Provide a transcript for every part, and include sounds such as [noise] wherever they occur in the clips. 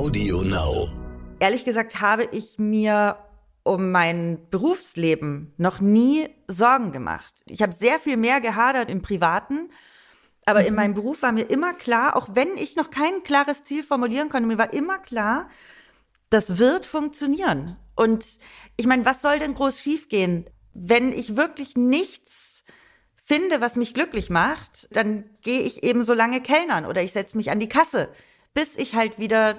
Audio Now. Ehrlich gesagt habe ich mir um mein Berufsleben noch nie Sorgen gemacht. Ich habe sehr viel mehr gehadert im Privaten, aber mhm. in meinem Beruf war mir immer klar, auch wenn ich noch kein klares Ziel formulieren konnte, mir war immer klar, das wird funktionieren. Und ich meine, was soll denn groß schiefgehen? Wenn ich wirklich nichts finde, was mich glücklich macht, dann gehe ich eben so lange Kellnern oder ich setze mich an die Kasse, bis ich halt wieder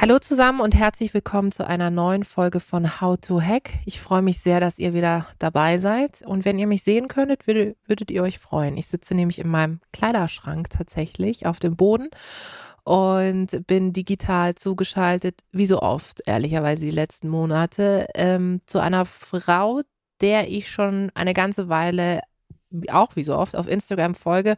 Hallo zusammen und herzlich willkommen zu einer neuen Folge von How to Hack. Ich freue mich sehr, dass ihr wieder dabei seid. Und wenn ihr mich sehen könntet, würdet, würdet ihr euch freuen. Ich sitze nämlich in meinem Kleiderschrank tatsächlich auf dem Boden und bin digital zugeschaltet, wie so oft, ehrlicherweise die letzten Monate, ähm, zu einer Frau, der ich schon eine ganze Weile, auch wie so oft, auf Instagram folge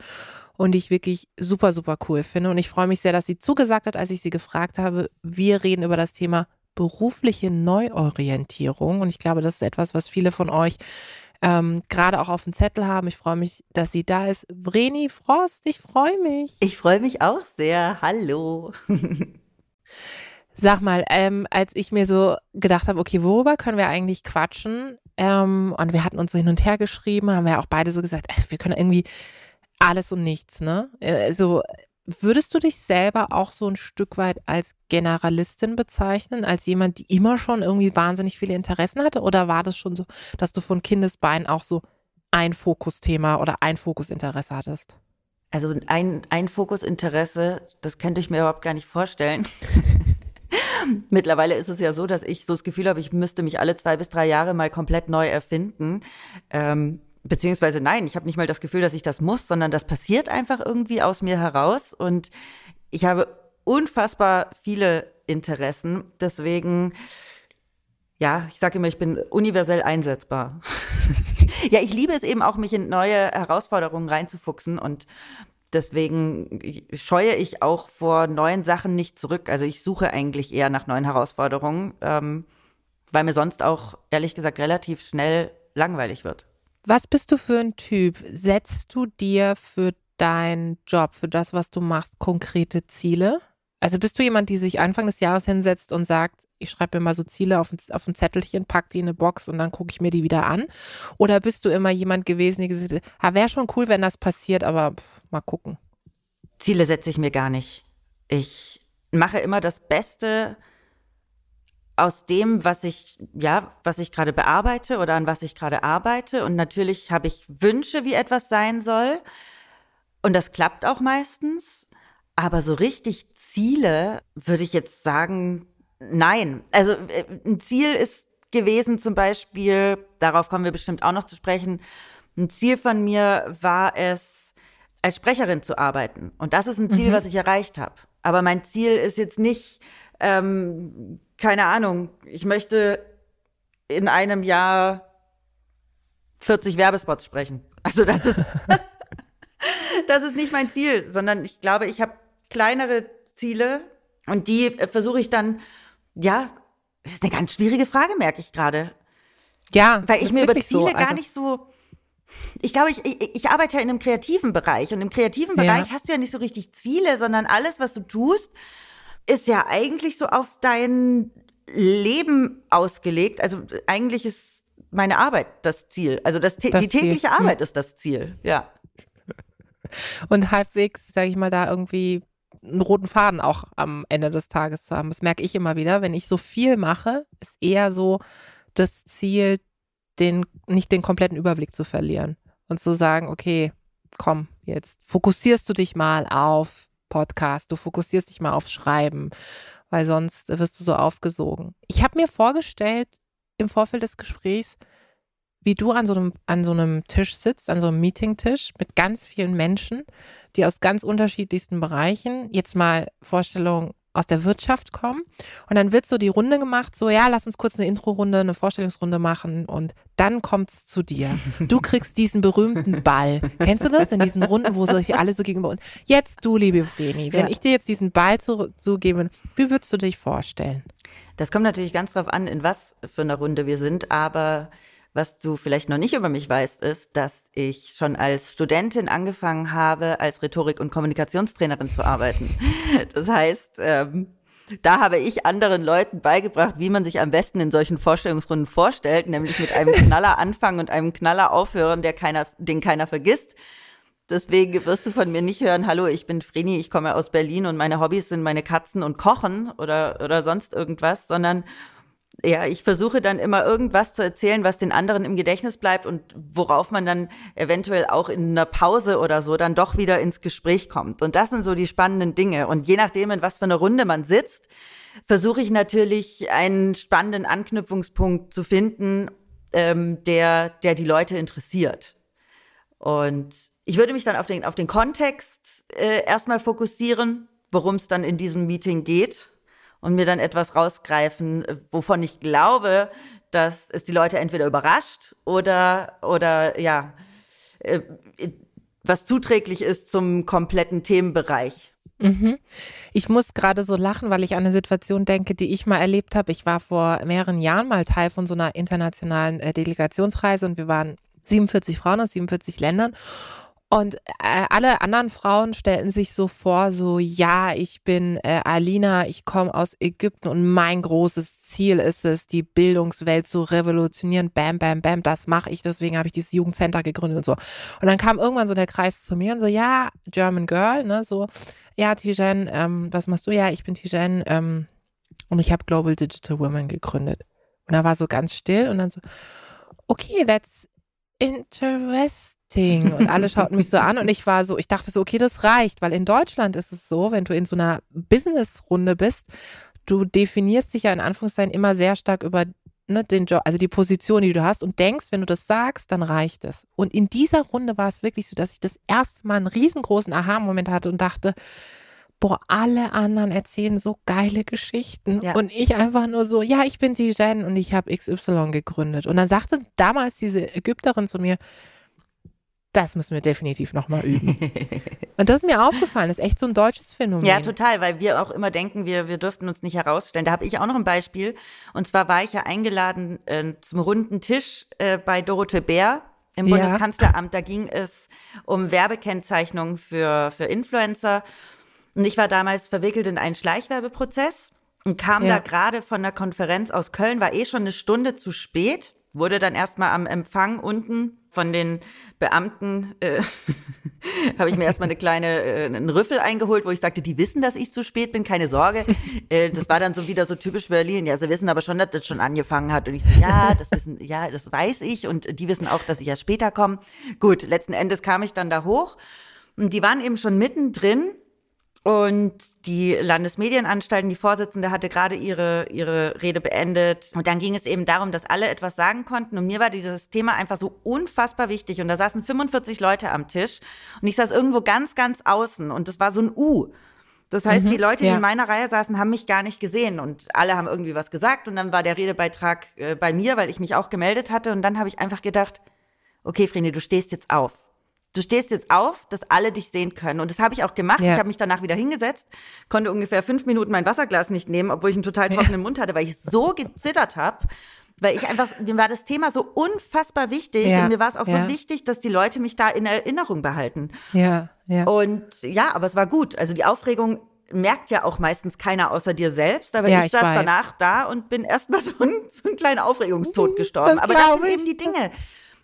und ich wirklich super, super cool finde. Und ich freue mich sehr, dass sie zugesagt hat, als ich sie gefragt habe. Wir reden über das Thema berufliche Neuorientierung. Und ich glaube, das ist etwas, was viele von euch ähm, gerade auch auf dem Zettel haben. Ich freue mich, dass sie da ist. Vreni Frost, ich freue mich. Ich freue mich auch sehr. Hallo. [laughs] Sag mal, ähm, als ich mir so gedacht habe, okay, worüber können wir eigentlich quatschen? Ähm, und wir hatten uns so hin und her geschrieben, haben wir auch beide so gesagt, ey, wir können irgendwie alles und nichts, ne? Also würdest du dich selber auch so ein Stück weit als Generalistin bezeichnen, als jemand, die immer schon irgendwie wahnsinnig viele Interessen hatte? Oder war das schon so, dass du von Kindesbeinen auch so ein Fokusthema oder ein Fokusinteresse hattest? Also ein, ein Fokusinteresse, das könnte ich mir überhaupt gar nicht vorstellen. [laughs] Mittlerweile ist es ja so, dass ich so das Gefühl habe, ich müsste mich alle zwei bis drei Jahre mal komplett neu erfinden. Ähm, beziehungsweise nein, ich habe nicht mal das Gefühl, dass ich das muss, sondern das passiert einfach irgendwie aus mir heraus und ich habe unfassbar viele Interessen. Deswegen, ja, ich sage immer, ich bin universell einsetzbar. [laughs] ja, ich liebe es eben auch, mich in neue Herausforderungen reinzufuchsen und deswegen scheue ich auch vor neuen Sachen nicht zurück. Also ich suche eigentlich eher nach neuen Herausforderungen, ähm, weil mir sonst auch ehrlich gesagt relativ schnell langweilig wird. Was bist du für ein Typ? Setzt du dir für deinen Job, für das, was du machst, konkrete Ziele? Also bist du jemand, die sich Anfang des Jahres hinsetzt und sagt, ich schreibe mir mal so Ziele auf ein, auf ein Zettelchen, pack die in eine Box und dann gucke ich mir die wieder an? Oder bist du immer jemand gewesen, die gesagt hat, wäre schon cool, wenn das passiert, aber pff, mal gucken. Ziele setze ich mir gar nicht. Ich mache immer das Beste aus dem, was ich, ja, was ich gerade bearbeite oder an was ich gerade arbeite. Und natürlich habe ich Wünsche, wie etwas sein soll. Und das klappt auch meistens. Aber so richtig Ziele würde ich jetzt sagen, nein. Also äh, ein Ziel ist gewesen zum Beispiel, darauf kommen wir bestimmt auch noch zu sprechen, ein Ziel von mir war es, als Sprecherin zu arbeiten. Und das ist ein Ziel, mhm. was ich erreicht habe. Aber mein Ziel ist jetzt nicht, ähm, keine Ahnung, ich möchte in einem Jahr 40 Werbespots sprechen. Also das ist, [laughs] das ist nicht mein Ziel, sondern ich glaube, ich habe kleinere Ziele und die versuche ich dann, ja, das ist eine ganz schwierige Frage, merke ich gerade. Ja, weil ich mir über Ziele so. also gar nicht so. Ich glaube, ich, ich, ich arbeite ja in einem kreativen Bereich und im kreativen Bereich ja. hast du ja nicht so richtig Ziele, sondern alles, was du tust, ist ja eigentlich so auf dein Leben ausgelegt. Also eigentlich ist meine Arbeit das Ziel. Also das, das die tägliche Ziel. Arbeit hm. ist das Ziel, ja. Und halbwegs, sage ich mal, da irgendwie einen roten Faden auch am Ende des Tages zu haben. Das merke ich immer wieder. Wenn ich so viel mache, ist eher so das Ziel, den, nicht den kompletten Überblick zu verlieren und zu sagen, okay, komm, jetzt fokussierst du dich mal auf Podcast, du fokussierst dich mal aufs Schreiben, weil sonst wirst du so aufgesogen. Ich habe mir vorgestellt im Vorfeld des Gesprächs, wie du an so einem, an so einem Tisch sitzt, an so einem Meetingtisch mit ganz vielen Menschen, die aus ganz unterschiedlichsten Bereichen, jetzt mal Vorstellung aus der Wirtschaft kommen. Und dann wird so die Runde gemacht, so, ja, lass uns kurz eine Intro-Runde, eine Vorstellungsrunde machen und dann kommt's zu dir. Du kriegst diesen berühmten Ball. Kennst du das? In diesen Runden, wo sich alle so gegenüber und jetzt du, liebe Vreni, wenn ja. ich dir jetzt diesen Ball zugebe, wie würdest du dich vorstellen? Das kommt natürlich ganz drauf an, in was für einer Runde wir sind, aber was du vielleicht noch nicht über mich weißt, ist, dass ich schon als Studentin angefangen habe, als Rhetorik- und Kommunikationstrainerin zu arbeiten. [laughs] Das heißt, ähm, da habe ich anderen Leuten beigebracht, wie man sich am besten in solchen Vorstellungsrunden vorstellt, nämlich mit einem [laughs] Knaller anfangen und einem Knaller aufhören, der keiner, den keiner vergisst. Deswegen wirst du von mir nicht hören, hallo, ich bin Vreni, ich komme aus Berlin und meine Hobbys sind meine Katzen und Kochen oder, oder sonst irgendwas, sondern ja, ich versuche dann immer irgendwas zu erzählen, was den anderen im Gedächtnis bleibt und worauf man dann eventuell auch in einer Pause oder so dann doch wieder ins Gespräch kommt. Und das sind so die spannenden Dinge. Und je nachdem, in was für eine Runde man sitzt, versuche ich natürlich einen spannenden Anknüpfungspunkt zu finden, ähm, der, der die Leute interessiert. Und ich würde mich dann auf den, auf den Kontext äh, erstmal fokussieren, worum es dann in diesem Meeting geht und mir dann etwas rausgreifen, wovon ich glaube, dass es die Leute entweder überrascht oder, oder ja, äh, was zuträglich ist zum kompletten Themenbereich. Mhm. Ich muss gerade so lachen, weil ich an eine Situation denke, die ich mal erlebt habe. Ich war vor mehreren Jahren mal Teil von so einer internationalen äh, Delegationsreise und wir waren 47 Frauen aus 47 Ländern. Und äh, alle anderen Frauen stellten sich so vor, so ja, ich bin äh, Alina, ich komme aus Ägypten und mein großes Ziel ist es, die Bildungswelt zu revolutionieren. Bam, bam, bam, das mache ich, deswegen habe ich dieses Jugendcenter gegründet und so. Und dann kam irgendwann so der Kreis zu mir und so, ja, German Girl, ne, so, ja, Tijen, ähm, was machst du? Ja, ich bin Tijen ähm, und ich habe Global Digital Women gegründet. Und da war so ganz still und dann so, okay, that's interesting. Und alle schauten mich so an und ich war so, ich dachte so, okay, das reicht, weil in Deutschland ist es so, wenn du in so einer Business-Runde bist, du definierst dich ja in Anführungszeichen immer sehr stark über ne, den Job, also die Position, die du hast und denkst, wenn du das sagst, dann reicht es. Und in dieser Runde war es wirklich so, dass ich das erste Mal einen riesengroßen Aha-Moment hatte und dachte, boah, alle anderen erzählen so geile Geschichten. Ja. Und ich einfach nur so, ja, ich bin die Jen und ich habe XY gegründet. Und dann sagte damals diese Ägypterin zu mir, das müssen wir definitiv nochmal üben. [laughs] und das ist mir aufgefallen, das ist echt so ein deutsches Phänomen. Ja, total, weil wir auch immer denken, wir, wir dürften uns nicht herausstellen. Da habe ich auch noch ein Beispiel. Und zwar war ich ja eingeladen äh, zum runden Tisch äh, bei Dorothee Bär im ja. Bundeskanzleramt. Da ging es um Werbekennzeichnung für, für Influencer. Und ich war damals verwickelt in einen Schleichwerbeprozess und kam ja. da gerade von der Konferenz aus Köln, war eh schon eine Stunde zu spät, wurde dann erstmal am Empfang unten von den Beamten, äh, [laughs] habe ich mir erstmal eine kleine, äh, einen Rüffel eingeholt, wo ich sagte, die wissen, dass ich zu spät bin, keine Sorge. [laughs] Äh, das war dann so wieder so typisch Berlin. Ja, sie wissen aber schon, dass das schon angefangen hat. Und ich so, ja, das wissen, ja, das weiß ich. Und die wissen auch, dass ich ja später komme. Gut, letzten Endes kam ich dann da hoch. Und die waren eben schon mittendrin und die Landesmedienanstalten, die Vorsitzende hatte gerade ihre, ihre Rede beendet. Und dann ging es eben darum, dass alle etwas sagen konnten. Und mir war dieses Thema einfach so unfassbar wichtig. Und da saßen 45 Leute am Tisch. Und ich saß irgendwo ganz, ganz außen. Und das war so ein U. Das heißt, mhm, die Leute, die in meiner Reihe saßen, haben mich gar nicht gesehen. Und alle haben irgendwie was gesagt. Und dann war der Redebeitrag äh, bei mir, weil ich mich auch gemeldet hatte. Und dann habe ich einfach gedacht, okay, Vreni, du stehst jetzt auf du stehst jetzt auf, dass alle dich sehen können. Und das habe ich auch gemacht. Ja. Ich habe mich danach wieder hingesetzt, konnte ungefähr fünf Minuten mein Wasserglas nicht nehmen, obwohl ich einen total trockenen ja. Mund hatte, weil ich so gezittert habe. Weil ich einfach, mir war das Thema so unfassbar wichtig ja. und mir war es auch so wichtig, dass die Leute mich da in Erinnerung behalten. Ja, ja. Und ja, aber es war gut. Also die Aufregung merkt ja auch meistens keiner außer dir selbst, aber ja, ich, ich saß weiß. danach da und bin erstmal so ein, so ein kleiner Aufregungstod gestorben. Das aber das sind eben die Dinge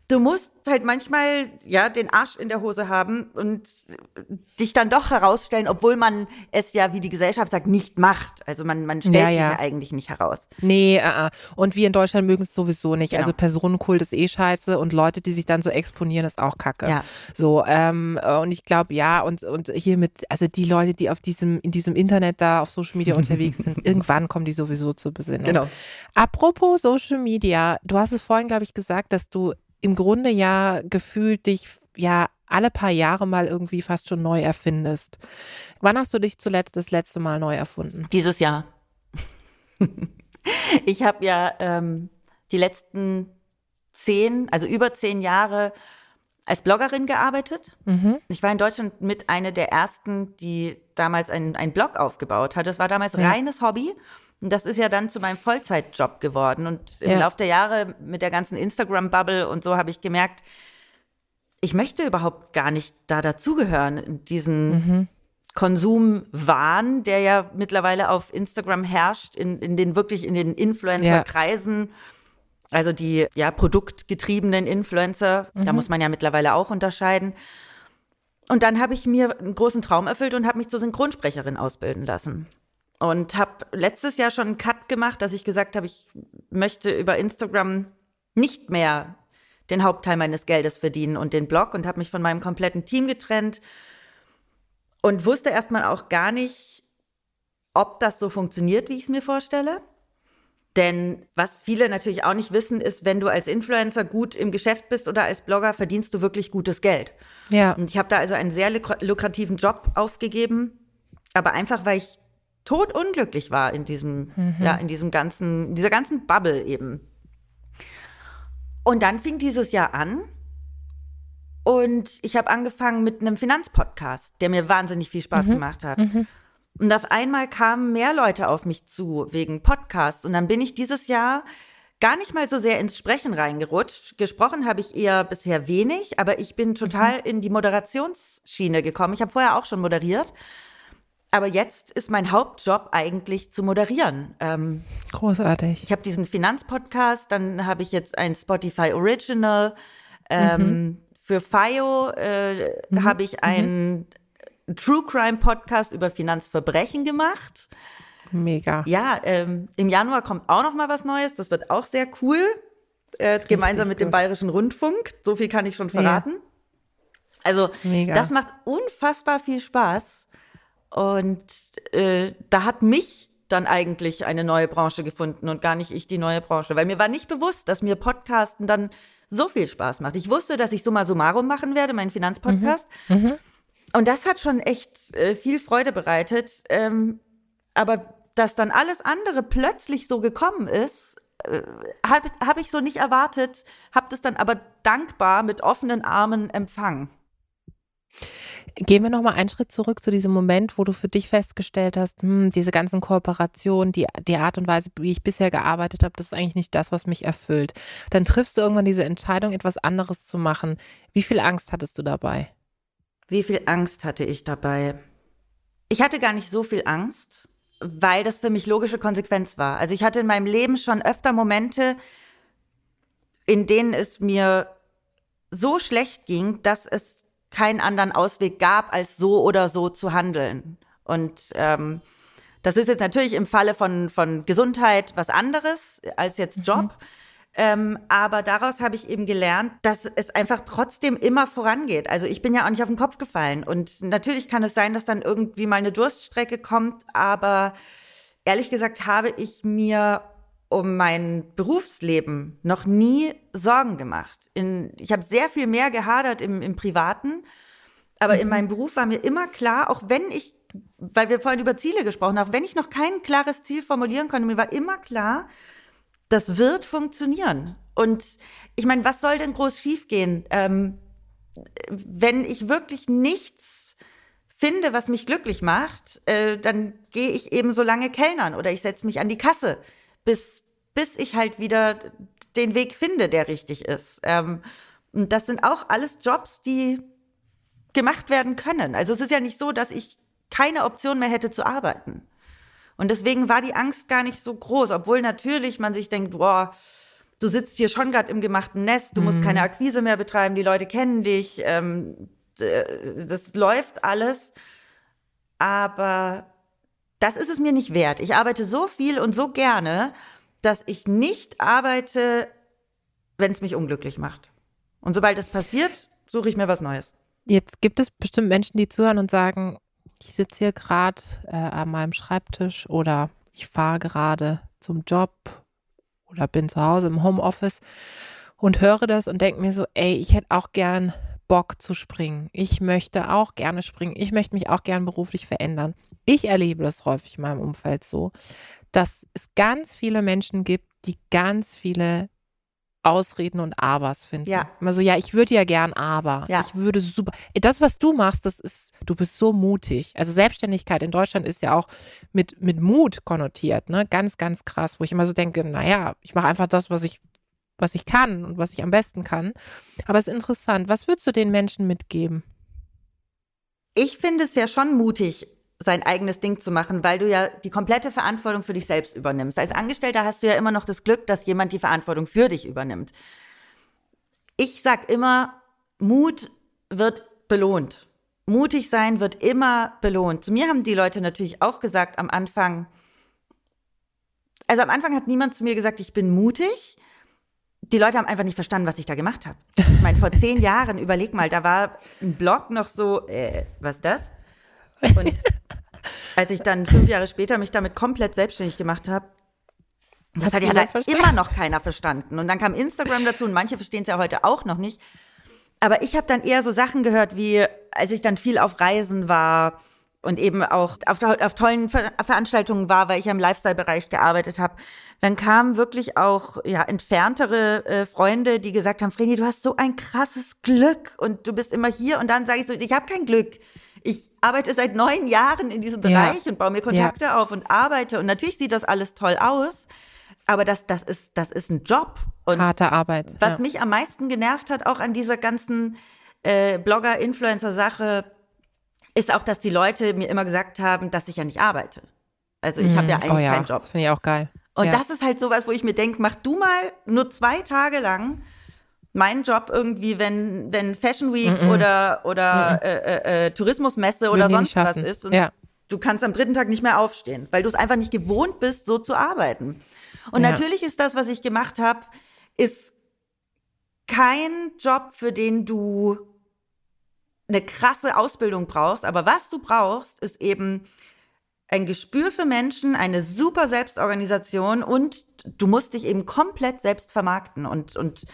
du musst halt manchmal ja den Arsch in der Hose haben und dich dann doch herausstellen, obwohl man es ja, wie die Gesellschaft sagt, nicht macht. Also man, man stellt ja, sich ja. eigentlich nicht heraus. Nee, uh, uh. und wir in Deutschland mögen es sowieso nicht. Genau. Also Personenkult ist eh scheiße und Leute, die sich dann so exponieren, ist auch kacke. Ja. So, ähm, und ich glaube, ja, und, und hier mit, also die Leute, die auf diesem, in diesem Internet da auf Social Media unterwegs sind, [laughs] irgendwann kommen die sowieso zur Besinnung. Genau. Apropos Social Media, du hast es vorhin, glaube ich, gesagt, dass du im Grunde ja gefühlt dich ja alle paar Jahre mal irgendwie fast schon neu erfindest. Wann hast du dich zuletzt das letzte Mal neu erfunden? Dieses Jahr. [laughs] ich habe ja ähm, die letzten zehn, also über zehn Jahre als Bloggerin gearbeitet. Mhm. Ich war in Deutschland mit einer der ersten, die damals einen, Blog aufgebaut hat. Das war damals ja. reines Hobby. Und das ist ja dann zu meinem Vollzeitjob geworden. Und im ja. Laufe der Jahre mit der ganzen Instagram-Bubble und so habe ich gemerkt, ich möchte überhaupt gar nicht da dazugehören, in diesen mhm. Konsumwahn, der ja mittlerweile auf Instagram herrscht, in, in den wirklich in den Influencer-Kreisen. Ja. Also die ja produktgetriebenen Influencer, mhm. da muss man ja mittlerweile auch unterscheiden. Und dann habe ich mir einen großen Traum erfüllt und habe mich zur Synchronsprecherin ausbilden lassen. Und habe letztes Jahr schon einen Cut gemacht, dass ich gesagt habe, ich möchte über Instagram nicht mehr den Hauptteil meines Geldes verdienen und den Blog und habe mich von meinem kompletten Team getrennt und wusste erstmal auch gar nicht, ob das so funktioniert, wie ich es mir vorstelle. Denn was viele natürlich auch nicht wissen, ist, wenn du als Influencer gut im Geschäft bist oder als Blogger, verdienst du wirklich gutes Geld. Ja. Und ich habe da also einen sehr lukrativen Job aufgegeben, aber einfach, weil ich totunglücklich war in diesem, mhm. ja, in diesem ganzen, in dieser ganzen Bubble eben. Und dann fing dieses Jahr an und ich habe angefangen mit einem Finanzpodcast, der mir wahnsinnig viel Spaß mhm. gemacht hat. Mhm. Und auf einmal kamen mehr Leute auf mich zu wegen Podcasts. Und dann bin ich dieses Jahr gar nicht mal so sehr ins Sprechen reingerutscht. Gesprochen habe ich eher bisher wenig, aber ich bin total mhm. in die Moderationsschiene gekommen. Ich habe vorher auch schon moderiert. Aber jetzt ist mein Hauptjob eigentlich zu moderieren. Ähm, Großartig. Ich habe diesen Finanzpodcast, dann habe ich jetzt ein Spotify Original. Ähm, mhm. Für FIO äh, mhm. habe ich einen mhm. True Crime Podcast über Finanzverbrechen gemacht. Mega. Ja, ähm, im Januar kommt auch noch mal was Neues. Das wird auch sehr cool. Äh, gemeinsam mit gut. dem Bayerischen Rundfunk. So viel kann ich schon verraten. Ja. Also, Mega. das macht unfassbar viel Spaß. Und äh, da hat mich dann eigentlich eine neue Branche gefunden und gar nicht ich die neue Branche. Weil mir war nicht bewusst, dass mir Podcasten dann so viel Spaß macht. Ich wusste, dass ich Summa Summarum machen werde, meinen Finanzpodcast. Mhm. Mhm. Und das hat schon echt äh, viel Freude bereitet. Ähm, aber dass dann alles andere plötzlich so gekommen ist, äh, habe hab ich so nicht erwartet, habe das dann aber dankbar mit offenen Armen empfangen. Gehen wir nochmal einen Schritt zurück zu diesem Moment, wo du für dich festgestellt hast, hm, diese ganzen Kooperationen, die, die Art und Weise, wie ich bisher gearbeitet habe, das ist eigentlich nicht das, was mich erfüllt. Dann triffst du irgendwann diese Entscheidung, etwas anderes zu machen. Wie viel Angst hattest du dabei? Wie viel Angst hatte ich dabei? Ich hatte gar nicht so viel Angst, weil das für mich logische Konsequenz war. Also ich hatte in meinem Leben schon öfter Momente, in denen es mir so schlecht ging, dass es keinen anderen Ausweg gab, als so oder so zu handeln. Und ähm, das ist jetzt natürlich im Falle von, von Gesundheit was anderes als jetzt Job. Mhm. Ähm, aber daraus habe ich eben gelernt, dass es einfach trotzdem immer vorangeht. Also ich bin ja auch nicht auf den Kopf gefallen. Und natürlich kann es sein, dass dann irgendwie mal eine Durststrecke kommt. Aber ehrlich gesagt habe ich mir um mein Berufsleben noch nie Sorgen gemacht. In, ich habe sehr viel mehr gehadert im, im Privaten. Aber mhm. in meinem Beruf war mir immer klar, auch wenn ich, weil wir vorhin über Ziele gesprochen haben, wenn ich noch kein klares Ziel formulieren konnte, mir war immer klar, das wird funktionieren. Und ich meine, was soll denn groß schiefgehen, ähm, wenn ich wirklich nichts finde, was mich glücklich macht, äh, dann gehe ich eben so lange Kellnern oder ich setze mich an die Kasse, bis, bis ich halt wieder den Weg finde, der richtig ist. Ähm, und das sind auch alles Jobs, die gemacht werden können. Also es ist ja nicht so, dass ich keine Option mehr hätte zu arbeiten. Und deswegen war die Angst gar nicht so groß, obwohl natürlich man sich denkt, boah, du sitzt hier schon gerade im gemachten Nest, du musst keine mhm. Akquise mehr betreiben, die Leute kennen dich, ähm, das läuft alles. Aber das ist es mir nicht wert. Ich arbeite so viel und so gerne, dass ich nicht arbeite, wenn es mich unglücklich macht. Und sobald es passiert, suche ich mir was Neues. Jetzt gibt es bestimmt Menschen, die zuhören und sagen, ich sitze hier gerade äh, an meinem Schreibtisch oder ich fahre gerade zum Job oder bin zu Hause im Homeoffice und höre das und denke mir so, ey, ich hätte auch gern Bock zu springen. Ich möchte auch gerne springen. Ich möchte mich auch gern beruflich verändern. Ich erlebe das häufig in meinem Umfeld so, dass es ganz viele Menschen gibt, die ganz viele Ausreden und Abers finden. Ja. Immer so, ja, ich würde ja gern, aber Ja. ich würde super. Das, was du machst, das ist, du bist so mutig. Also Selbstständigkeit in Deutschland ist ja auch mit, mit Mut konnotiert, ne? Ganz, ganz krass, wo ich immer so denke, naja, ich mache einfach das, was ich, was ich kann und was ich am besten kann. Aber es ist interessant. Was würdest du den Menschen mitgeben? Ich finde es ja schon mutig, sein eigenes Ding zu machen, weil du ja die komplette Verantwortung für dich selbst übernimmst. Als Angestellter hast du ja immer noch das Glück, dass jemand die Verantwortung für dich übernimmt. Ich sag immer, Mut wird belohnt. Mutig sein wird immer belohnt. Zu mir haben die Leute natürlich auch gesagt am Anfang, also am Anfang hat niemand zu mir gesagt, ich bin mutig. Die Leute haben einfach nicht verstanden, was ich da gemacht habe. Ich meine, vor zehn Jahren, überleg mal, da war ein Blog noch so, äh, was ist das? Und als ich dann fünf Jahre später mich damit komplett selbstständig gemacht habe, das Hat hat ja immer noch keiner verstanden. Und dann kam Instagram dazu und manche verstehen es ja heute auch noch nicht. Aber ich habe dann eher so Sachen gehört, wie als ich dann viel auf Reisen war und eben auch auf, auf tollen Ver Veranstaltungen war, weil ich ja im Lifestyle-Bereich gearbeitet habe, dann kamen wirklich auch ja, entferntere äh, Freunde, die gesagt haben, Vreni, du hast so ein krasses Glück und du bist immer hier. Und dann sage ich so, ich habe kein Glück. Ich arbeite seit neun Jahren in diesem Ja. Bereich und baue mir Kontakte auf und arbeite. Und natürlich sieht das alles toll aus, aber das, das, ist, das ist ein Job. Und Harte Arbeit. was ja. mich am meisten genervt hat, auch an dieser ganzen äh, Blogger-Influencer-Sache, ist auch, dass die Leute mir immer gesagt haben, dass ich ja nicht arbeite. Also ich habe ja eigentlich oh ja, keinen Job. Das finde ich auch geil. Und ja. das ist halt sowas, wo ich mir denke, mach du mal nur zwei Tage lang meinen Job irgendwie, wenn, wenn Fashion Week oder, oder Äh, äh, äh, Tourismusmesse oder Würden die sonst was ist. Und Ja. du kannst am dritten Tag nicht mehr aufstehen, weil du es einfach nicht gewohnt bist, so zu arbeiten. Und natürlich ist das, was ich gemacht habe, ist kein Job, für den du eine krasse Ausbildung brauchst. Aber was du brauchst, ist eben ein Gespür für Menschen, eine super Selbstorganisation und du musst dich eben komplett selbst vermarkten. Und, und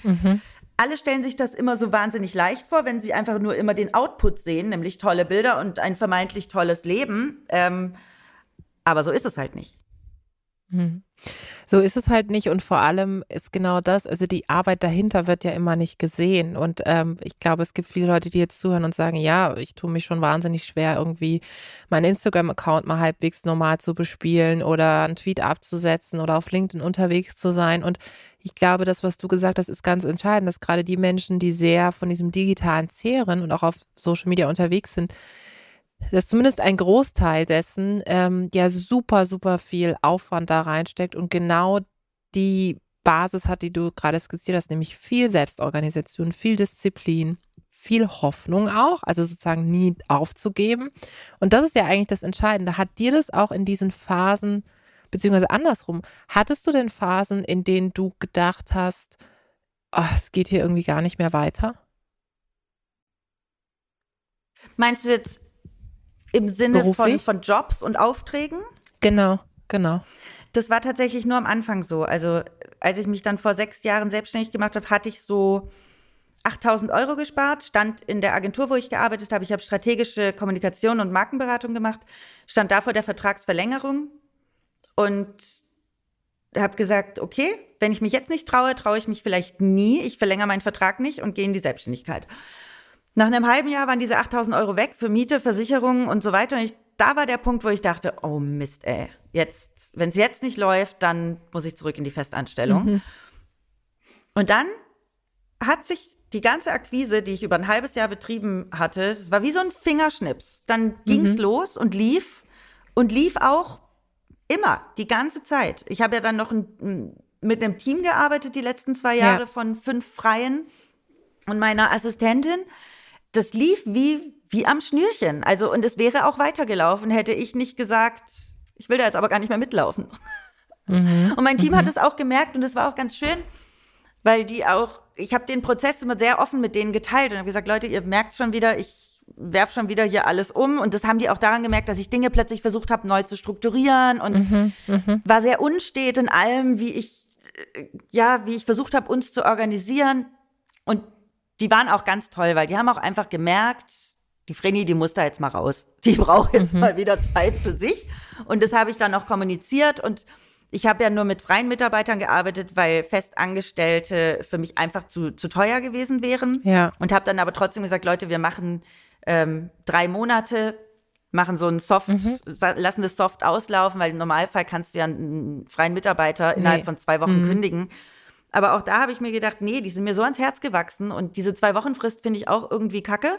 alle stellen sich das immer so wahnsinnig leicht vor, wenn sie einfach nur immer den Output sehen, nämlich tolle Bilder und ein vermeintlich tolles Leben. Ähm, aber so ist es halt nicht. So ist es halt nicht und vor allem ist genau das, also die Arbeit dahinter wird ja immer nicht gesehen. Und ähm, ich glaube, es gibt viele Leute, die jetzt zuhören und sagen, ja, ich tue mich schon wahnsinnig schwer, irgendwie meinen Instagram-Account mal halbwegs normal zu bespielen oder einen Tweet abzusetzen oder auf LinkedIn unterwegs zu sein. Und ich glaube, das, was du gesagt hast, ist ganz entscheidend, dass gerade die Menschen, die sehr von diesem Digitalen zehren und auch auf Social Media unterwegs sind, dass zumindest ein Großteil dessen ähm, ja super, super viel Aufwand da reinsteckt und genau die Basis hat, die du gerade skizziert hast, nämlich viel Selbstorganisation, viel Disziplin, viel Hoffnung auch, also sozusagen nie aufzugeben. Und das ist ja eigentlich das Entscheidende. Hat dir das auch in diesen Phasen, beziehungsweise andersrum, hattest du denn Phasen, in denen du gedacht hast, oh, es geht hier irgendwie gar nicht mehr weiter? Meinst du jetzt im Sinne von, von Jobs und Aufträgen? Genau, genau. Das war tatsächlich nur am Anfang so. Also als ich mich dann vor sechs Jahren selbstständig gemacht habe, hatte ich so 8000 Euro gespart, stand in der Agentur, wo ich gearbeitet habe. Ich habe strategische Kommunikation und Markenberatung gemacht, stand da vor der Vertragsverlängerung und habe gesagt, okay, wenn ich mich jetzt nicht traue, traue ich mich vielleicht nie. Ich verlängere meinen Vertrag nicht und gehe in die Selbstständigkeit. Nach einem halben Jahr waren diese 8000 Euro weg für Miete, Versicherungen und so weiter. Und ich, da war der Punkt, wo ich dachte, oh Mist, ey, jetzt, wenn es jetzt nicht läuft, dann muss ich zurück in die Festanstellung. Und dann hat sich die ganze Akquise, die ich über ein halbes Jahr betrieben hatte, es war wie so ein Fingerschnips. Dann ging's los und lief und lief auch immer, die ganze Zeit. Ich habe ja dann noch ein, mit einem Team gearbeitet die letzten zwei Ja. Jahre von fünf Freien und meiner Assistentin. Das lief wie, wie am Schnürchen. Also, und es wäre auch weitergelaufen, hätte ich nicht gesagt, ich will da jetzt aber gar nicht mehr mitlaufen. [laughs] Und mein Team hat es auch gemerkt und es war auch ganz schön, weil die auch, ich habe den Prozess immer sehr offen mit denen geteilt und habe gesagt, Leute, ihr merkt schon wieder, ich werf schon wieder hier alles um und das haben die auch daran gemerkt, dass ich Dinge plötzlich versucht habe, neu zu strukturieren und war sehr unstet in allem, wie ich äh, ja, wie ich versucht habe, uns zu organisieren. Und die waren auch ganz toll, weil die haben auch einfach gemerkt, die Vreni, die muss da jetzt mal raus. Die braucht jetzt mhm. mal wieder Zeit für sich. Und das habe ich dann auch kommuniziert. Und ich habe ja nur mit freien Mitarbeitern gearbeitet, weil Festangestellte für mich einfach zu, zu teuer gewesen wären. Ja. Und habe dann aber trotzdem gesagt, Leute, wir machen ähm, drei Monate, machen so ein Soft, mhm. lassen das Soft auslaufen, weil im Normalfall kannst du ja einen freien Mitarbeiter innerhalb nee. von zwei Wochen mhm. kündigen. Aber auch da habe ich mir gedacht, nee, die sind mir so ans Herz gewachsen und diese zwei Wochen Frist finde ich auch irgendwie kacke.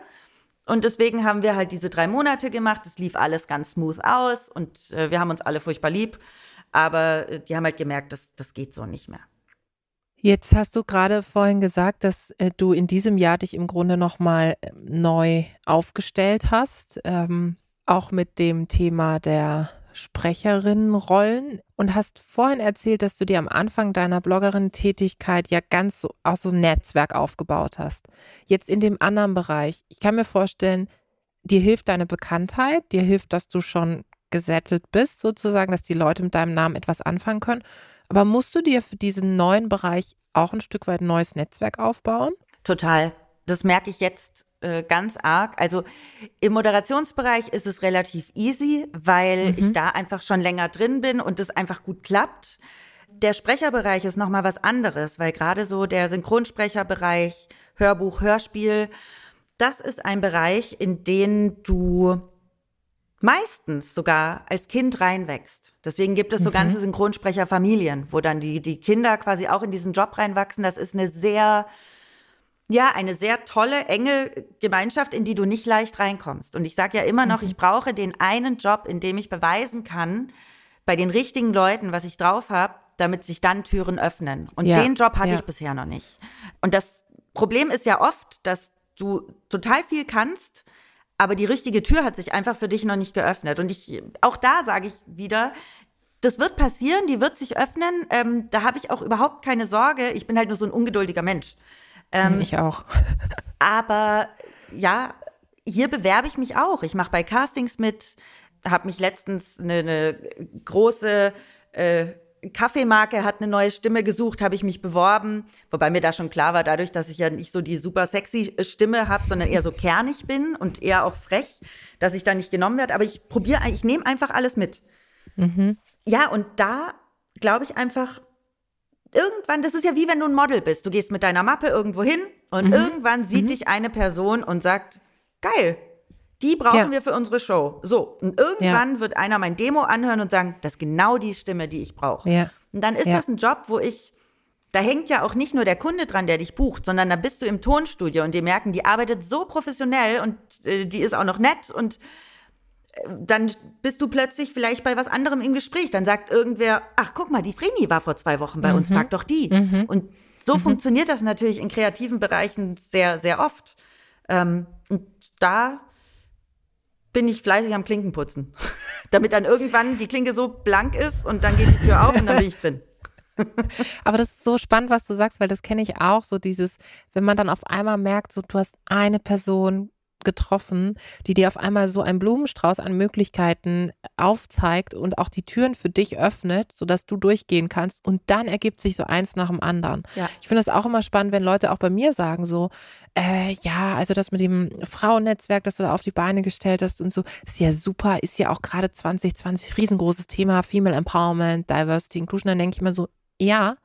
Und deswegen haben wir halt diese drei Monate gemacht. Es lief alles ganz smooth aus und äh, wir haben uns alle furchtbar lieb. Aber äh, die haben halt gemerkt, dass das geht so nicht mehr. Jetzt hast du gerade vorhin gesagt, dass äh, du in diesem Jahr dich im Grunde nochmal äh, neu aufgestellt hast, ähm, auch mit dem Thema der Sprecherinnenrollen und hast vorhin erzählt, dass du dir am Anfang deiner Bloggerin-Tätigkeit ja ganz so, auch so ein Netzwerk aufgebaut hast. Jetzt in dem anderen Bereich, ich kann mir vorstellen, dir hilft deine Bekanntheit, dir hilft, dass du schon gesettelt bist, sozusagen, dass die Leute mit deinem Namen etwas anfangen können. Aber musst du dir für diesen neuen Bereich auch ein Stück weit ein neues Netzwerk aufbauen? Total. Das merke ich jetzt äh, ganz arg. Also im Moderationsbereich ist es relativ easy, weil mhm. ich da einfach schon länger drin bin und es einfach gut klappt. Der Sprecherbereich ist nochmal was anderes, weil gerade so der Synchronsprecherbereich, Hörbuch, Hörspiel, das ist ein Bereich, in den du meistens sogar als Kind reinwächst. Deswegen gibt es so mhm. ganze Synchronsprecherfamilien, wo dann die, die Kinder quasi auch in diesen Job reinwachsen. Das ist eine sehr ja, eine sehr tolle, enge Gemeinschaft, in die du nicht leicht reinkommst. Und ich sage ja immer noch, mhm. ich brauche den einen Job, in dem ich beweisen kann, bei den richtigen Leuten, was ich drauf habe, damit sich dann Türen öffnen. Und ja. den Job hatte ja. ich bisher noch nicht. Und das Problem ist ja oft, dass du total viel kannst, aber die richtige Tür hat sich einfach für dich noch nicht geöffnet. Und ich, auch da sage ich wieder, das wird passieren, die wird sich öffnen. Ähm, da habe ich auch überhaupt keine Sorge. Ich bin halt nur so ein ungeduldiger Mensch. Ähm, ich auch. [laughs] aber ja, hier bewerbe ich mich auch. Ich mache bei Castings mit, habe mich letztens eine, eine große äh, Kaffeemarke hat eine neue Stimme gesucht, habe ich mich beworben, wobei mir da schon klar war, dadurch, dass ich ja nicht so die super sexy Stimme habe, sondern eher so kernig bin und eher auch frech, dass ich da nicht genommen werde. Aber ich probiere, ich nehme einfach alles mit. Mhm. Ja, und da glaube ich einfach, irgendwann, das ist ja wie wenn du ein Model bist. Du gehst mit deiner Mappe irgendwo hin und mhm. irgendwann sieht mhm. dich eine Person und sagt, geil, die brauchen ja. wir für unsere Show. So, und irgendwann ja. wird einer mein Demo anhören und sagen, das ist genau die Stimme, die ich brauche. Ja. Und dann ist das ein Job, wo ich, da hängt ja auch nicht nur der Kunde dran, der dich bucht, sondern da bist du im Tonstudio und die merken, die arbeitet so professionell und äh, die ist auch noch nett und dann bist du plötzlich vielleicht bei was anderem im Gespräch. Dann sagt irgendwer, ach guck mal, die Vreni war vor zwei Wochen bei mhm. uns, frag doch die. Mhm. Und so mhm. funktioniert das natürlich in kreativen Bereichen sehr, sehr oft. Ähm, und da bin ich fleißig am Klinkenputzen. [laughs] Damit dann irgendwann die Klinke so blank ist und dann geht die Tür auf und dann bin ich drin. [laughs] Aber das ist so spannend, was du sagst, weil das kenne ich auch, so dieses, wenn man dann auf einmal merkt, so du hast eine Person getroffen, die dir auf einmal so einen Blumenstrauß an Möglichkeiten aufzeigt und auch die Türen für dich öffnet, sodass du durchgehen kannst und dann ergibt sich so eins nach dem anderen. Ja. Ich finde das auch immer spannend, wenn Leute auch bei mir sagen so, äh, ja, also das mit dem Frauennetzwerk, das du da auf die Beine gestellt hast und so, ist ja super, ist ja auch gerade 2020 riesengroßes Thema, Female Empowerment, Diversity, Inclusion, dann denke ich mir so, ja,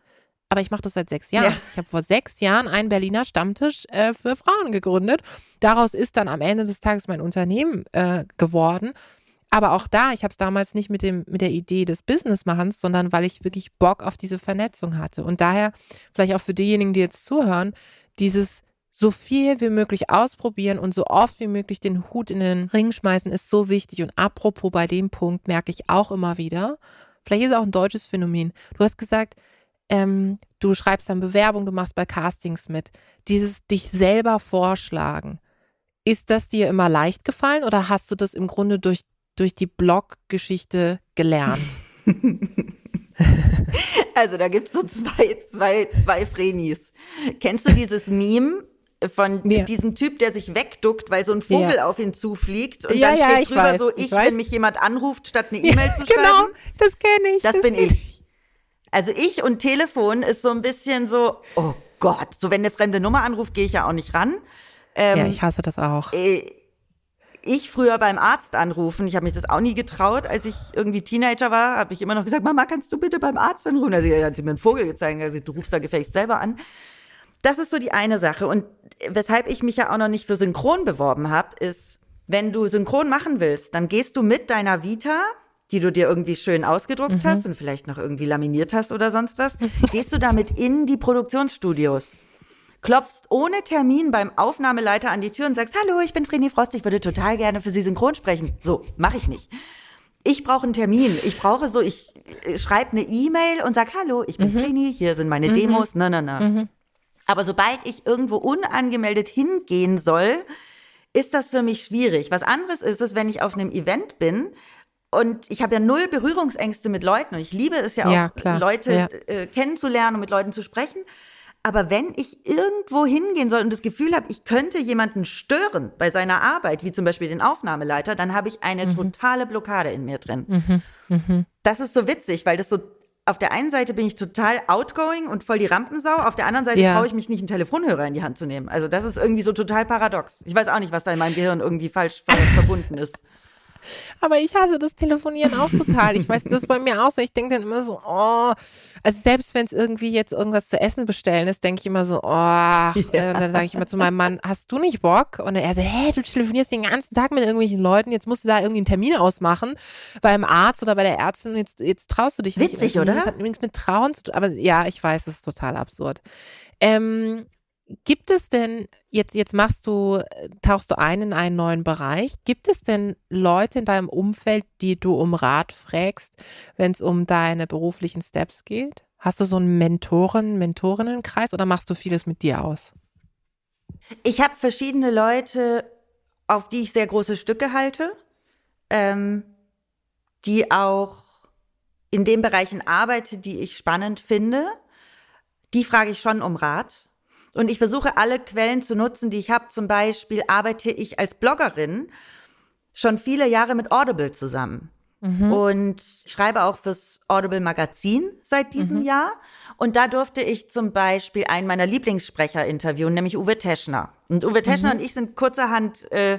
aber ich mache das seit sechs Jahren. Ja. Ich habe vor sechs Jahren einen Berliner Stammtisch äh, für Frauen gegründet. Daraus ist dann am Ende des Tages mein Unternehmen äh, geworden. Aber auch da, ich habe es damals nicht mit, dem, mit der Idee des Businessmachens, sondern weil ich wirklich Bock auf diese Vernetzung hatte. Und daher, vielleicht auch für diejenigen, die jetzt zuhören, dieses so viel wie möglich ausprobieren und so oft wie möglich den Hut in den Ring schmeißen, ist so wichtig. Und apropos bei dem Punkt merke ich auch immer wieder, vielleicht ist es auch ein deutsches Phänomen. Du hast gesagt, ähm, du schreibst dann Bewerbung, du machst bei Castings mit. Dieses dich selber vorschlagen. Ist das dir immer leicht gefallen oder hast du das im Grunde durch, durch die Blog-Geschichte gelernt? [laughs] also da gibt es so zwei, zwei, zwei Frenis. Kennst du dieses Meme von ja. diesem Typ, der sich wegduckt, weil so ein Vogel ja. auf ihn zufliegt und ja, dann steht drüber weiß, so, ich, ich wenn mich jemand anruft, statt eine [laughs] E-Mail zu genau, schreiben? Genau, das kenne ich. Das, das bin ich. Also ich und Telefon ist so ein bisschen so, oh Gott, so wenn eine fremde Nummer anruft, gehe ich ja auch nicht ran. Ähm, ja, ich hasse das auch. Äh, ich früher beim Arzt anrufen, ich habe mich das auch nie getraut, als ich irgendwie Teenager war, habe ich immer noch gesagt, Mama, kannst du bitte beim Arzt anrufen? Also er hat mir einen Vogel gezeigt, also du rufst da gefälligst selber an. Das ist so die eine Sache. Und weshalb ich mich ja auch noch nicht für Synchron beworben habe, ist, wenn du Synchron machen willst, dann gehst du mit deiner Vita, die du dir irgendwie schön ausgedruckt mhm. hast und vielleicht noch irgendwie laminiert hast oder sonst was, [laughs] gehst du damit in die Produktionsstudios klopfst ohne Termin beim Aufnahmeleiter an die Tür und sagst, hallo, ich bin Vreni Frost, ich würde total gerne für Sie synchron sprechen. So, mache ich nicht. Ich brauche einen Termin. Ich brauche so, ich äh, schreibe eine E-Mail und sag, hallo, ich bin mhm. Vreni, hier sind meine mhm. Demos, na, na, na. Mhm. Aber sobald ich irgendwo unangemeldet hingehen soll, ist das für mich schwierig. Was anderes ist es, wenn ich auf einem Event bin und ich habe ja null Berührungsängste mit Leuten und ich liebe es ja auch, ja, Leute ja. äh, kennenzulernen und mit Leuten zu sprechen. Aber wenn ich irgendwo hingehen soll und das Gefühl habe, ich könnte jemanden stören bei seiner Arbeit, wie zum Beispiel den Aufnahmeleiter, dann habe ich eine mhm. totale Blockade in mir drin. Mhm. Mhm. Das ist so witzig, weil das so auf der einen Seite bin ich total outgoing und voll die Rampensau, auf der anderen Seite ja. traue ich mich nicht, einen Telefonhörer in die Hand zu nehmen. Also das ist irgendwie so total paradox. Ich weiß auch nicht, was da in meinem Gehirn irgendwie falsch [laughs] verbunden ist. Aber ich hasse das Telefonieren auch total. Ich weiß, das ist bei mir auch so. Ich denke dann immer so, oh, also selbst wenn es irgendwie jetzt irgendwas zu essen bestellen ist, denke ich immer so, oh, [laughs] ja. dann sage ich immer zu meinem Mann, hast du nicht Bock? Und er so, hä, du telefonierst den ganzen Tag mit irgendwelchen Leuten, jetzt musst du da irgendwie einen Termin ausmachen beim Arzt oder bei der Ärztin und jetzt, jetzt traust du dich nicht. Witzig, oder? Das hat übrigens mit Trauen zu tun. Aber ja, ich weiß, das ist total absurd. Ähm, Gibt es denn, jetzt, jetzt machst du, tauchst du ein in einen neuen Bereich, gibt es denn Leute in deinem Umfeld, die du um Rat fragst, wenn es um deine beruflichen Steps geht? Hast du so einen Mentoren, Mentorinnenkreis oder machst du vieles mit dir aus? Ich habe verschiedene Leute, auf die ich sehr große Stücke halte, ähm, die auch in den Bereichen arbeiten, die ich spannend finde. Die frage ich schon um Rat und ich versuche alle Quellen zu nutzen, die ich habe. Zum Beispiel arbeite ich als Bloggerin schon viele Jahre mit Audible zusammen. Mhm. Und schreibe auch fürs Audible Magazin seit diesem mhm. Jahr. Und da durfte ich zum Beispiel einen meiner Lieblingssprecher interviewen, nämlich Uwe Teschner. Und Uwe Teschner mhm. und ich sind kurzerhand äh,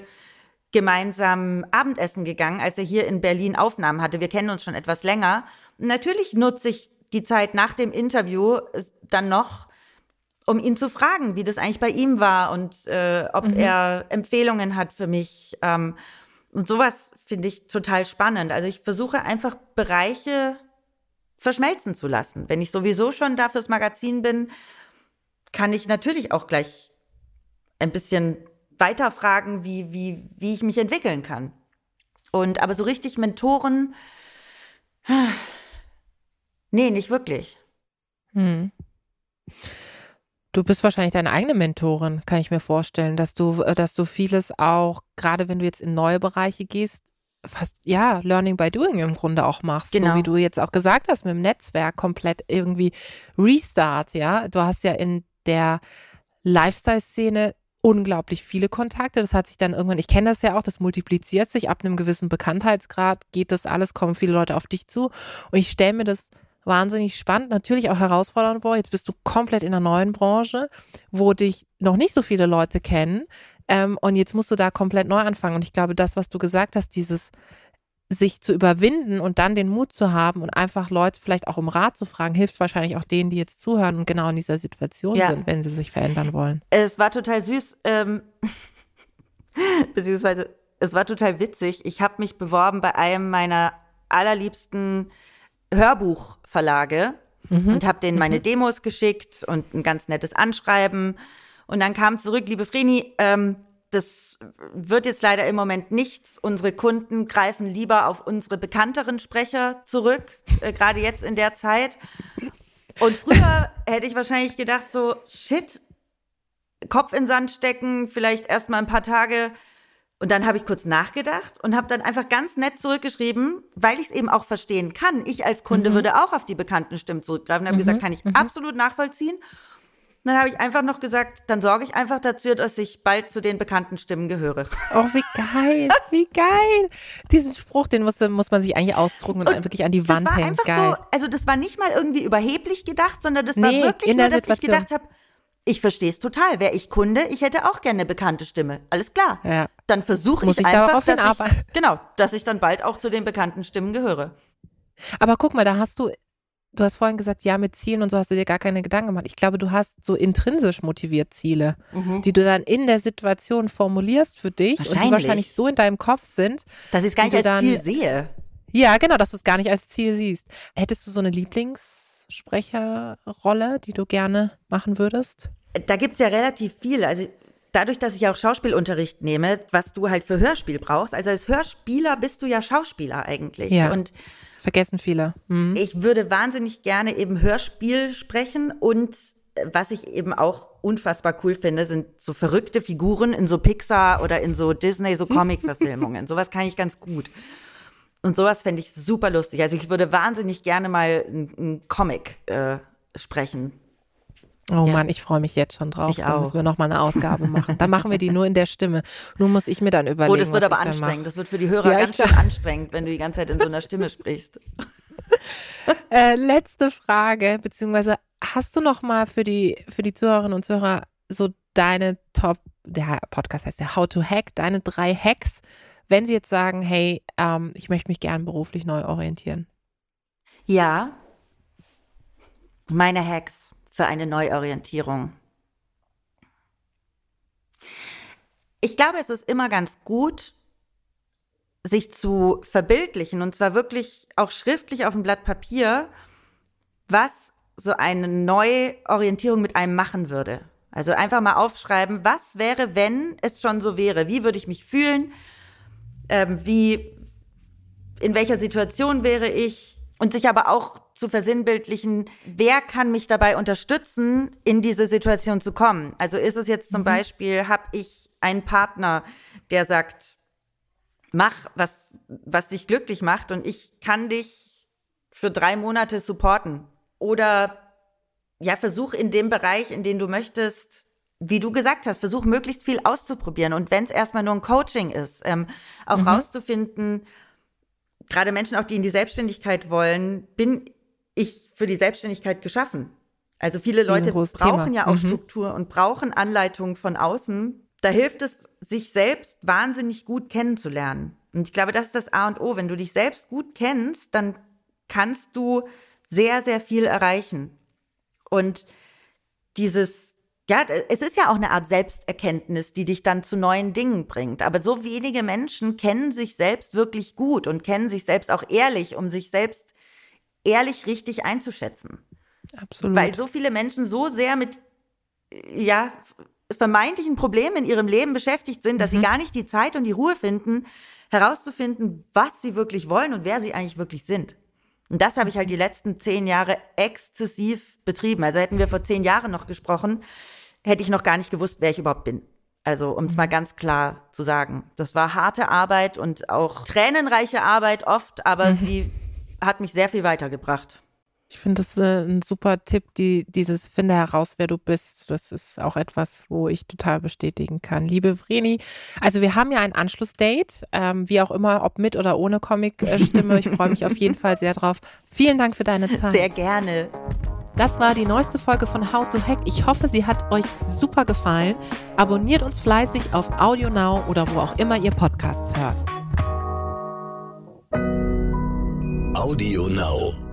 gemeinsam Abendessen gegangen, als er hier in Berlin Aufnahmen hatte. Wir kennen uns schon etwas länger. Und natürlich nutze ich die Zeit nach dem Interview dann noch, um ihn zu fragen, wie das eigentlich bei ihm war und äh, ob mhm. er Empfehlungen hat für mich. Ähm, und sowas finde ich total spannend. Also ich versuche einfach Bereiche verschmelzen zu lassen. Wenn ich sowieso schon da fürs Magazin bin, kann ich natürlich auch gleich ein bisschen weiterfragen, wie, wie, wie ich mich entwickeln kann. Und aber so richtig Mentoren, [sighs] nee, nicht wirklich. Hm. Du bist wahrscheinlich deine eigene Mentorin, kann ich mir vorstellen, dass du, äh, dass du vieles auch, gerade wenn du jetzt in neue Bereiche gehst, fast, ja, Learning by Doing im Grunde auch machst. Genau. So wie du jetzt auch gesagt hast, mit dem Netzwerk komplett irgendwie Restart, ja. Du hast ja in der Lifestyle-Szene unglaublich viele Kontakte. Das hat sich dann irgendwann, ich kenne das ja auch, das multipliziert sich ab einem gewissen Bekanntheitsgrad, geht das alles, kommen viele Leute auf dich zu. Und ich stelle mir das wahnsinnig spannend, natürlich auch herausfordernd war. Jetzt bist du komplett in einer neuen Branche, wo dich noch nicht so viele Leute kennen. Ähm, und jetzt musst du da komplett neu anfangen. Und ich glaube, das, was du gesagt hast, dieses sich zu überwinden und dann den Mut zu haben und einfach Leute vielleicht auch um Rat zu fragen, hilft wahrscheinlich auch denen, die jetzt zuhören und genau in dieser Situation ja. sind, wenn sie sich verändern wollen. Es war total süß, ähm, [laughs] beziehungsweise es war total witzig. Ich habe mich beworben bei einem meiner allerliebsten Hörbuchverlage mhm. und habe denen meine mhm. Demos geschickt und ein ganz nettes Anschreiben. Und dann kam zurück, liebe Vreni, ähm, das wird jetzt leider im Moment nichts. Unsere Kunden greifen lieber auf unsere bekannteren Sprecher zurück, äh, gerade jetzt in der Zeit. Und früher [laughs] hätte ich wahrscheinlich gedacht, so, shit, Kopf in Sand stecken, vielleicht erst mal ein paar Tage und dann habe ich kurz nachgedacht und habe dann einfach ganz nett zurückgeschrieben, weil ich es eben auch verstehen kann. Ich als Kunde mhm. würde auch auf die bekannten Stimmen zurückgreifen. Und habe mhm. gesagt, kann ich mhm. absolut nachvollziehen. Dann habe ich einfach noch gesagt, dann sorge ich einfach dazu, dass ich bald zu den bekannten Stimmen gehöre. Oh, wie geil, wie geil. Diesen Spruch, den muss, muss man sich eigentlich ausdrucken und, und wirklich an die Wand das war hängen. Einfach geil. So, also das war nicht mal irgendwie überheblich gedacht, sondern das nee, war wirklich nur, dass Situation. ich gedacht habe, ich verstehe es total. Wäre ich Kunde, ich hätte auch gerne eine bekannte Stimme. Alles klar. Ja. Dann versuche ich, ich einfach, dass ich, [laughs] genau, dass ich dann bald auch zu den bekannten Stimmen gehöre. Aber guck mal, da hast du, du hast vorhin gesagt, ja, mit Zielen und so hast du dir gar keine Gedanken gemacht. Ich glaube, du hast so intrinsisch motiviert Ziele, mhm. die du dann in der Situation formulierst für dich und die wahrscheinlich so in deinem Kopf sind, dass ich es gar nicht als dann, Ziel sehe. Ja, genau, dass du es gar nicht als Ziel siehst. Hättest du so eine Lieblingssprecherrolle, die du gerne machen würdest? Da gibt es ja relativ viel. Also dadurch, dass ich auch Schauspielunterricht nehme, was du halt für Hörspiel brauchst. Also als Hörspieler bist du ja Schauspieler eigentlich. Ja. Und Vergessen viele. Mhm. Ich würde wahnsinnig gerne eben Hörspiel sprechen und äh, was ich eben auch unfassbar cool finde, sind so verrückte Figuren in so Pixar oder in so Disney, so [laughs] Comic-Verfilmungen. sowas kann ich ganz gut. Und sowas fände ich super lustig. Also ich würde wahnsinnig gerne mal einen Comic äh, sprechen. Oh ja. Mann, ich freue mich jetzt schon drauf. Ich da auch. müssen wir nochmal eine Ausgabe machen. Dann machen wir die nur in der Stimme. Nun muss ich mir dann überlegen. Oh, das wird aber anstrengend. Das wird für die Hörer ja, ganz schön anstrengend, wenn du die ganze Zeit in so einer Stimme sprichst. [laughs] äh, letzte Frage, beziehungsweise hast du noch mal für die, für die Zuhörerinnen und Zuhörer so deine Top, der Podcast heißt ja How to Hack, deine drei Hacks, wenn sie jetzt sagen, hey, ähm, ich möchte mich gern beruflich neu orientieren? Ja, meine Hacks für eine Neuorientierung. Ich glaube, es ist immer ganz gut, sich zu verbildlichen, und zwar wirklich auch schriftlich auf dem Blatt Papier, was so eine Neuorientierung mit einem machen würde. Also einfach mal aufschreiben, was wäre, wenn es schon so wäre? Wie würde ich mich fühlen? Ähm, wie, in welcher Situation wäre ich? Und sich aber auch zu versinnbildlichen, wer kann mich dabei unterstützen, in diese Situation zu kommen. Also ist es jetzt zum mhm. Beispiel, habe ich einen Partner, der sagt, mach, was, was dich glücklich macht und ich kann dich für drei Monate supporten. Oder ja, versuch in dem Bereich, in dem du möchtest, wie du gesagt hast, versuch möglichst viel auszuprobieren. Und wenn es erstmal nur ein Coaching ist, ähm, auch mhm. rauszufinden, gerade Menschen auch, die in die Selbstständigkeit wollen, bin ich für die Selbstständigkeit geschaffen. Also viele Leute brauchen Thema. ja auch mhm. Struktur und brauchen Anleitungen von außen. Da hilft es, sich selbst wahnsinnig gut kennenzulernen. Und ich glaube, das ist das A und O. Wenn du dich selbst gut kennst, dann kannst du sehr, sehr viel erreichen. Und dieses, ja, es ist ja auch eine Art Selbsterkenntnis, die dich dann zu neuen Dingen bringt. Aber so wenige Menschen kennen sich selbst wirklich gut und kennen sich selbst auch ehrlich, um sich selbst ehrlich richtig einzuschätzen. Absolut. Weil so viele Menschen so sehr mit, ja, vermeintlichen Problemen in ihrem Leben beschäftigt sind, dass mhm. sie gar nicht die Zeit und die Ruhe finden, herauszufinden, was sie wirklich wollen und wer sie eigentlich wirklich sind. Und das habe ich halt die letzten zehn Jahre exzessiv betrieben. Also hätten wir vor zehn Jahren noch gesprochen, hätte ich noch gar nicht gewusst, wer ich überhaupt bin. Also, um es mal mhm. ganz klar zu sagen. Das war harte Arbeit und auch tränenreiche Arbeit oft, aber mhm. sie hat mich sehr viel weitergebracht. Ich finde das äh, ein super Tipp, die, dieses Finde heraus, wer du bist. Das ist auch etwas, wo ich total bestätigen kann. Liebe Vreni, also wir haben ja ein Anschlussdate, ähm, wie auch immer, ob mit oder ohne Comic-Stimme. Ich freue mich auf jeden [laughs] Fall sehr drauf. Vielen Dank für deine Zeit. Sehr gerne. Das war die neueste Folge von How to Hack. Ich hoffe, sie hat euch super gefallen. Abonniert uns fleißig auf Audio Now oder wo auch immer ihr Podcasts hört. Audio Now.